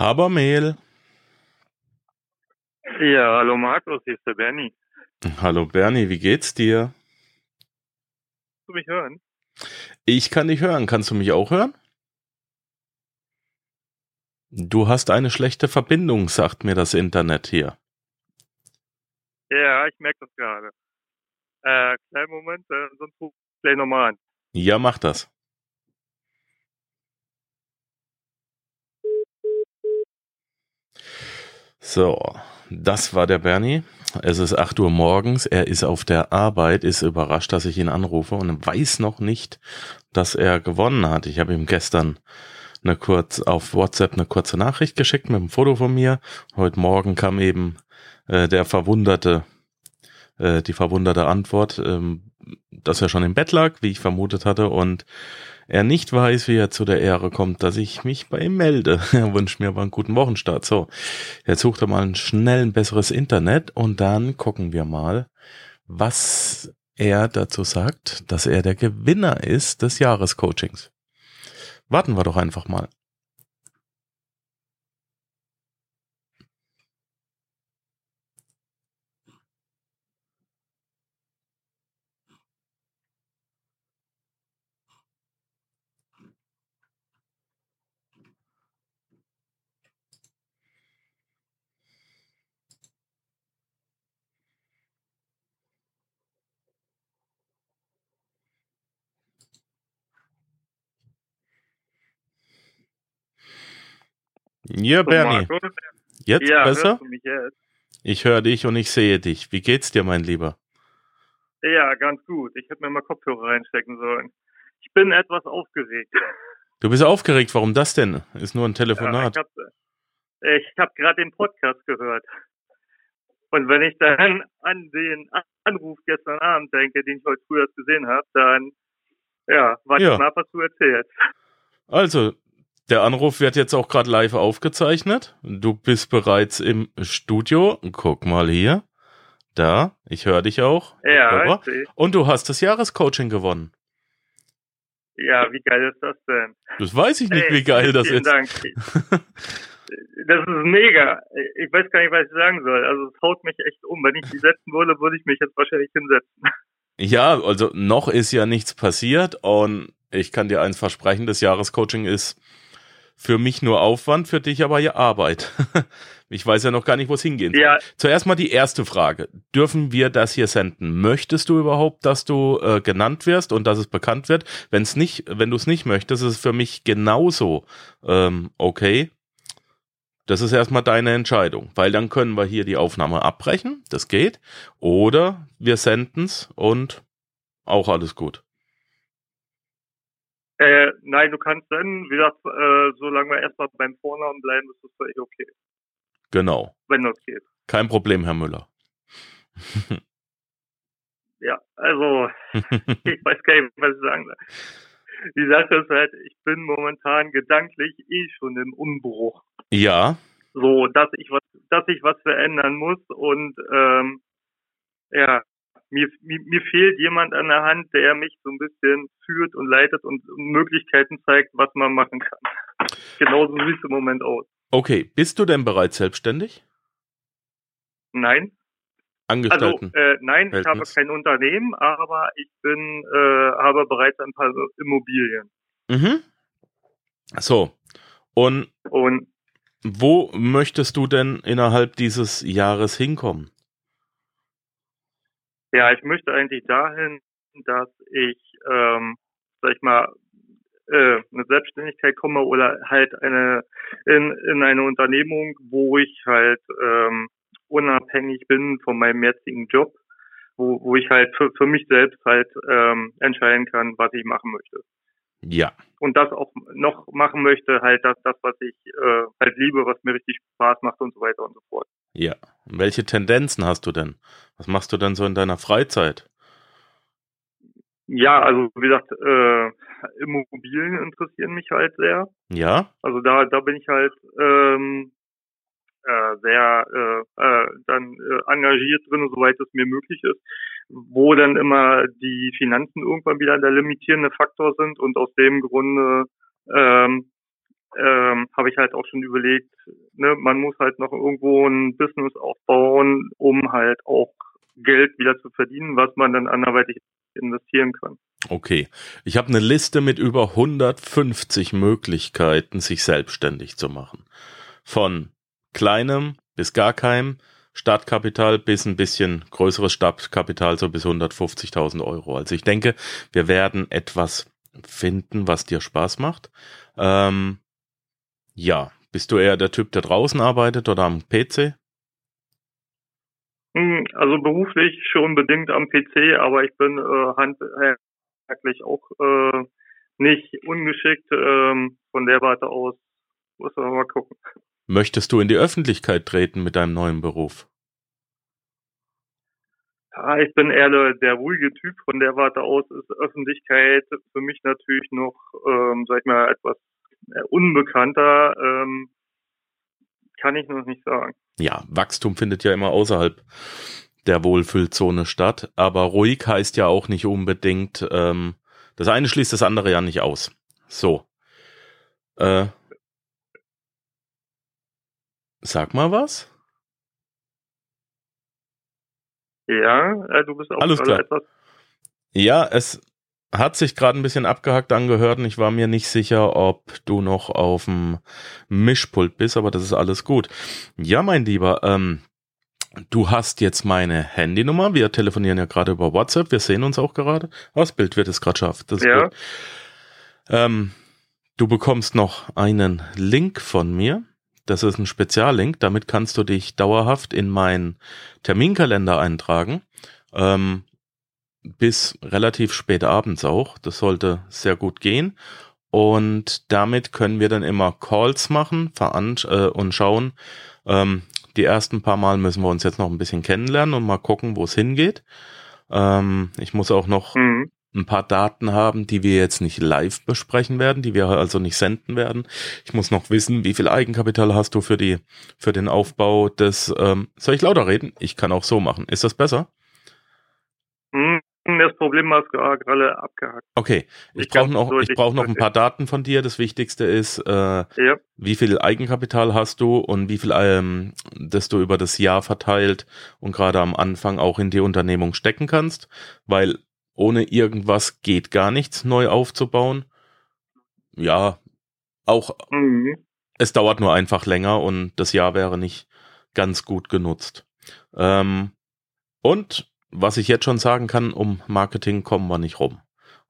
Habermehl. Ja, hallo Markus, hier ist der Bernie. Hallo Bernie, wie geht's dir? Kannst du mich hören? Ich kann dich hören. Kannst du mich auch hören? Du hast eine schlechte Verbindung, sagt mir das Internet hier. Ja, ich merke das gerade. Äh, kleinen Moment, äh, sonst ruf ich gleich nochmal an. Ja, mach das. So, das war der Bernie. Es ist 8 Uhr morgens. Er ist auf der Arbeit, ist überrascht, dass ich ihn anrufe und weiß noch nicht, dass er gewonnen hat. Ich habe ihm gestern eine kurz auf WhatsApp eine kurze Nachricht geschickt mit einem Foto von mir. Heute Morgen kam eben äh, der verwunderte, äh, die verwunderte Antwort, ähm, dass er schon im Bett lag, wie ich vermutet hatte und er nicht weiß, wie er zu der Ehre kommt, dass ich mich bei ihm melde. Er wünscht mir aber einen guten Wochenstart. So, jetzt sucht er mal schnell ein besseres Internet und dann gucken wir mal, was er dazu sagt, dass er der Gewinner ist des Jahrescoachings. Warten wir doch einfach mal. Ja, Bernie. Jetzt ja, besser? jetzt? Ich höre dich und ich sehe dich. Wie geht's dir, mein Lieber? Ja, ganz gut. Ich hätte mir mal Kopfhörer reinstecken sollen. Ich bin etwas aufgeregt. Du bist aufgeregt. Warum das denn? Ist nur ein Ja, Telefonat. ich habe hab gerade den Podcast gehört. Und wenn ich dann an den Anruf gestern Abend denke, den ich heute früh erst gesehen habe, dann ja, warte Ja. ich mal, was du erzählst. Also, der Anruf wird jetzt auch gerade live aufgezeichnet. Du bist bereits im Studio. Guck mal hier. Da, ich höre dich auch. Ja. Und du hast das Jahrescoaching gewonnen. ja, wie geil ist das denn? Das weiß ich nicht, Ey, wie geil das vielen ist. Dank. Das ist mega. Ich weiß gar nicht, was ich sagen soll. Also es haut mich echt um. Wenn ich die setzen würde, würde ich mich jetzt wahrscheinlich hinsetzen. Ja, also noch ist ja nichts passiert und ich kann dir eins versprechen, das Jahrescoaching ist für mich nur Aufwand, für dich aber ja Arbeit. Ich weiß ja noch gar nicht, wo es hingehen soll. Ja. Zuerst mal die erste Frage. Dürfen wir das hier senden? Möchtest du überhaupt, dass du äh, genannt wirst und dass es bekannt wird? Wenn es nicht, wenn du es nicht möchtest, ist es für mich genauso ähm, okay. Das ist erstmal deine Entscheidung, weil dann können wir hier die Aufnahme abbrechen, das geht, oder wir senden's und auch alles gut. Äh, nein, du kannst dann, wie gesagt, äh, solange wir erstmal beim Vornamen bleiben, ist das völlig okay. Genau. Wenn das geht. Kein Problem, Herr Müller. Ja, also ich weiß gar nicht, was ich sagen soll. Die Sache ist halt, ich bin momentan gedanklich eh schon im Umbruch. ja, So, dass ich was, dass ich was verändern muss und ähm, ja, mir, mir, mir fehlt jemand an der Hand, der mich so ein bisschen führt und leitet und Möglichkeiten zeigt, was man machen kann. Genauso sieht es im Moment aus. okay. Bist du denn bereits selbstständig? Nein, also Angestellten? äh, nein, ich habe Verhältnis. kein Unternehmen, aber ich bin äh, habe bereits ein paar Immobilien mhm. So. Und und wo möchtest du denn innerhalb dieses Jahres hinkommen? Ja, ich möchte eigentlich dahin, dass ich, ähm, sag ich mal, äh, eine Selbstständigkeit komme oder halt eine in, in eine Unternehmung, wo ich halt ähm, unabhängig bin von meinem jetzigen Job, wo, wo ich halt für, für mich selbst halt ähm, entscheiden kann, was ich machen möchte. Ja. Und das auch noch machen möchte, halt das, das was ich äh, halt liebe, was mir richtig Spaß macht und so weiter und so fort. Ja. Welche Tendenzen hast du denn? Was machst du denn so in deiner Freizeit? Ja, also wie gesagt, äh, Immobilien interessieren mich halt sehr. Ja? Also da, da bin ich halt ähm, äh, sehr äh, äh, dann äh, engagiert drin, soweit es mir möglich ist, wo dann immer die Finanzen irgendwann wieder der limitierende Faktor sind und aus dem Grunde ähm, ähm, habe ich halt auch schon überlegt, ne, man muss halt noch irgendwo ein Business aufbauen, um halt auch Geld wieder zu verdienen, was man dann anderweitig investieren kann. Okay, ich habe eine Liste mit über 150 Möglichkeiten, sich selbstständig zu machen. Von kleinem bis gar keinem Startkapital bis ein bisschen größeres Startkapital, so bis 150.000 Euro. Also ich denke, wir werden etwas finden, was dir Spaß macht. Ähm, ja, bist du eher der Typ, der draußen arbeitet oder am PC? Hm, also beruflich schon bedingt am PC, aber ich bin äh, handwerklich auch äh, nicht ungeschickt. Ähm, von der Warte aus muss man mal gucken. Möchtest du in die Öffentlichkeit treten mit deinem neuen Beruf? Ja, ich bin eher der, der ruhige Typ. Von der Warte aus ist Öffentlichkeit für mich natürlich noch, ähm, sag ich mal, etwas äh, unbekannter. Ähm, kann ich noch nicht sagen. Ja, Wachstum findet ja immer außerhalb der Wohlfühlzone statt, aber ruhig heißt ja auch nicht unbedingt, ähm, das eine schließt das andere ja nicht aus. So. Äh, sag mal was. Ja, äh, du bist auch Alles klar. etwas. Ja, es hat sich gerade ein bisschen abgehackt angehört und ich war mir nicht sicher, ob du noch auf dem Mischpult bist, aber das ist alles gut. Ja, mein Lieber, ähm, du hast jetzt meine Handynummer. Wir telefonieren ja gerade über WhatsApp. Wir sehen uns auch gerade. Oh, das Bild wird es gerade scharf. Das ja. Ähm, du bekommst noch einen Link von mir. Das ist ein Speziallink. Damit kannst du dich dauerhaft in meinen Terminkalender eintragen. Ähm, bis relativ spät abends auch. Das sollte sehr gut gehen. Und damit können wir dann immer Calls machen äh, und schauen. Ähm, die ersten paar Mal müssen wir uns jetzt noch ein bisschen kennenlernen und mal gucken, wo es hingeht. Ähm, ich muss auch noch mhm. Ein paar Daten haben, die wir jetzt nicht live besprechen werden, die wir also nicht senden werden. Ich muss noch wissen, wie viel Eigenkapital hast du für die für den Aufbau des. Ähm, soll ich lauter reden? Ich kann auch so machen. Ist das besser? Mhm. Das Problem ist gerade abgehakt. Okay, ich, brauche noch, ich brauche noch ein paar Daten von dir. Das Wichtigste ist, äh, ja. wie viel Eigenkapital hast du und wie viel, ähm, das du über das Jahr verteilt und gerade am Anfang auch in die Unternehmung stecken kannst, weil ohne irgendwas geht gar nichts neu aufzubauen. Ja, auch mhm. es dauert nur einfach länger und das Jahr wäre nicht ganz gut genutzt. Ähm, und was ich jetzt schon sagen kann, um Marketing kommen wir nicht rum.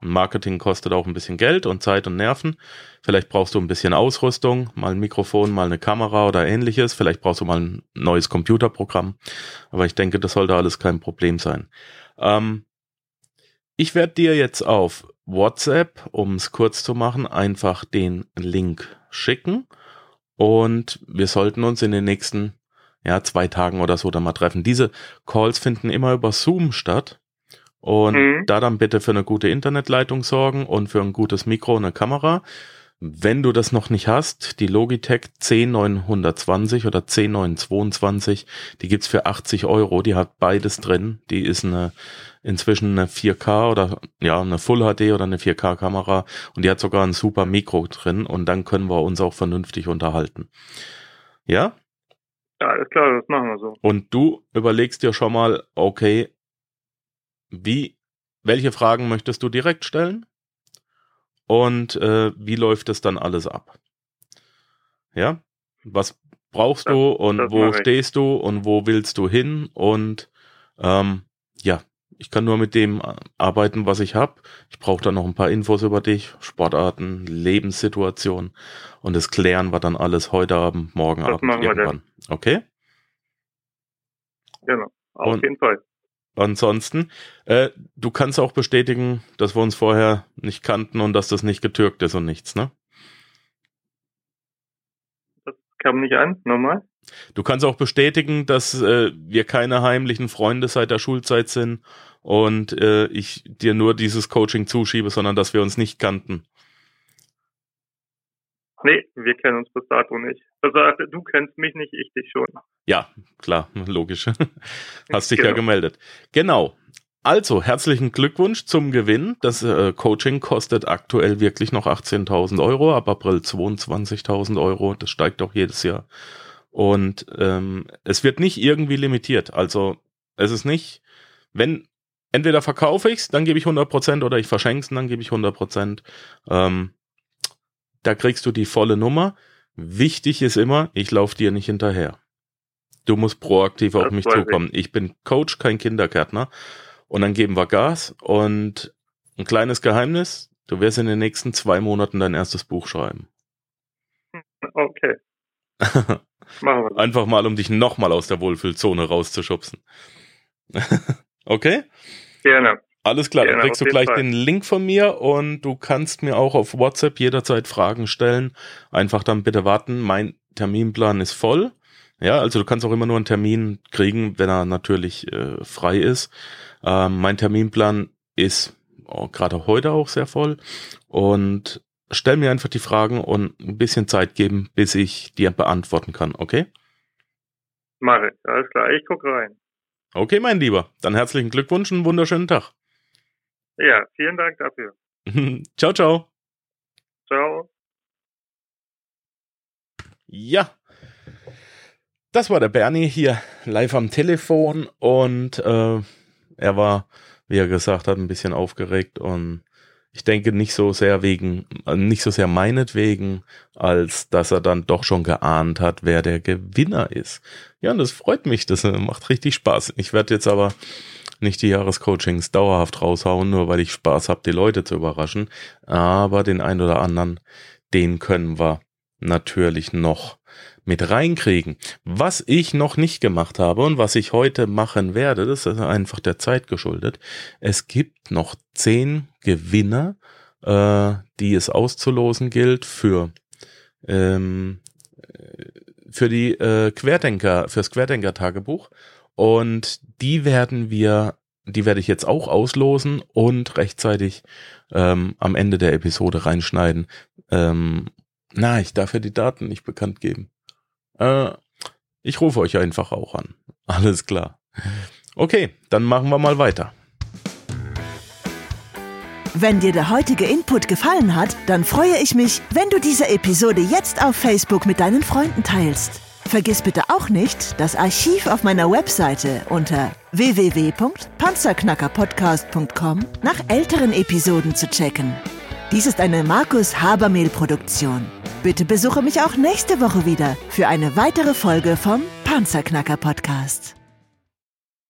Und Marketing kostet auch ein bisschen Geld und Zeit und Nerven. Vielleicht brauchst du ein bisschen Ausrüstung, mal ein Mikrofon, mal eine Kamera oder ähnliches. Vielleicht brauchst du mal ein neues Computerprogramm. Aber ich denke, das sollte alles kein Problem sein. Ähm, ich werde dir jetzt auf WhatsApp, um es kurz zu machen, einfach den Link schicken. Und wir sollten uns in den nächsten ja, zwei Tagen oder so dann mal treffen. Diese Calls finden immer über Zoom statt. Und mhm. da dann bitte für eine gute Internetleitung sorgen und für ein gutes Mikro und eine Kamera. Wenn du das noch nicht hast, die Logitech C920 oder C922, die gibt's für 80 Euro. Die hat beides drin. Die ist eine inzwischen eine 4K oder ja eine Full HD oder eine 4K Kamera und die hat sogar ein super Mikro drin und dann können wir uns auch vernünftig unterhalten. Ja, ja, alles klar, das machen wir so. Und du überlegst dir schon mal, okay, wie, welche Fragen möchtest du direkt stellen? Und äh, wie läuft es dann alles ab? Ja, was brauchst das, du und wo stehst du und wo willst du hin? Und ähm, ja, ich kann nur mit dem arbeiten, was ich habe. Ich brauche dann noch ein paar Infos über dich, Sportarten, Lebenssituation und das klären wir dann alles heute Abend, morgen das Abend irgendwann. Okay? Genau, auf und jeden Fall. Ansonsten, äh, du kannst auch bestätigen, dass wir uns vorher nicht kannten und dass das nicht getürkt ist und nichts, ne? Das kam nicht an, nochmal. Du kannst auch bestätigen, dass äh, wir keine heimlichen Freunde seit der Schulzeit sind und äh, ich dir nur dieses Coaching zuschiebe, sondern dass wir uns nicht kannten. Nee, wir kennen uns bis dato nicht. Also du kennst mich nicht, ich dich schon. Ja, klar, logisch. Hast dich genau. ja gemeldet. Genau. Also, herzlichen Glückwunsch zum Gewinn. Das äh, Coaching kostet aktuell wirklich noch 18.000 Euro, ab April 22.000 Euro. Das steigt auch jedes Jahr. Und ähm, es wird nicht irgendwie limitiert. Also, es ist nicht, wenn, entweder verkaufe ich's, dann gebe ich 100% oder ich verschenke es, dann gebe ich 100%. Ähm, da kriegst du die volle Nummer. Wichtig ist immer, ich laufe dir nicht hinterher. Du musst proaktiv auf das mich zukommen. Ich. ich bin Coach, kein Kindergärtner. Und dann geben wir Gas. Und ein kleines Geheimnis, du wirst in den nächsten zwei Monaten dein erstes Buch schreiben. Okay. Machen wir das. Einfach mal, um dich nochmal aus der Wohlfühlzone rauszuschubsen. okay? Gerne. Alles klar, dann kriegst du gleich Fall. den Link von mir und du kannst mir auch auf WhatsApp jederzeit Fragen stellen. Einfach dann bitte warten. Mein Terminplan ist voll. Ja, also du kannst auch immer nur einen Termin kriegen, wenn er natürlich äh, frei ist. Ähm, mein Terminplan ist oh, gerade heute auch sehr voll und stell mir einfach die Fragen und ein bisschen Zeit geben, bis ich dir beantworten kann, okay? Mache alles klar, ich gucke rein. Okay, mein Lieber, dann herzlichen Glückwunsch und einen wunderschönen Tag. Ja, vielen Dank dafür. ciao, ciao. Ciao. Ja, das war der Bernie hier live am Telefon und äh, er war, wie er gesagt hat, ein bisschen aufgeregt und ich denke nicht so sehr wegen, nicht so sehr meinetwegen, als dass er dann doch schon geahnt hat, wer der Gewinner ist. Ja, und das freut mich, das macht richtig Spaß. Ich werde jetzt aber nicht die Jahrescoachings dauerhaft raushauen, nur weil ich Spaß habe, die Leute zu überraschen. Aber den ein oder anderen, den können wir natürlich noch mit reinkriegen. Was ich noch nicht gemacht habe und was ich heute machen werde, das ist einfach der Zeit geschuldet. Es gibt noch zehn Gewinner, äh, die es auszulosen gilt für ähm, für die äh, Querdenker, fürs Querdenker-Tagebuch. Und die werden wir, die werde ich jetzt auch auslosen und rechtzeitig ähm, am Ende der Episode reinschneiden. Ähm, na, ich darf ja die Daten nicht bekannt geben. Äh, ich rufe euch einfach auch an. Alles klar. Okay, dann machen wir mal weiter. Wenn dir der heutige Input gefallen hat, dann freue ich mich, wenn du diese Episode jetzt auf Facebook mit deinen Freunden teilst. Vergiss bitte auch nicht, das Archiv auf meiner Webseite unter www.panzerknackerpodcast.com nach älteren Episoden zu checken. Dies ist eine Markus Habermehl-Produktion. Bitte besuche mich auch nächste Woche wieder für eine weitere Folge vom Panzerknacker Podcast.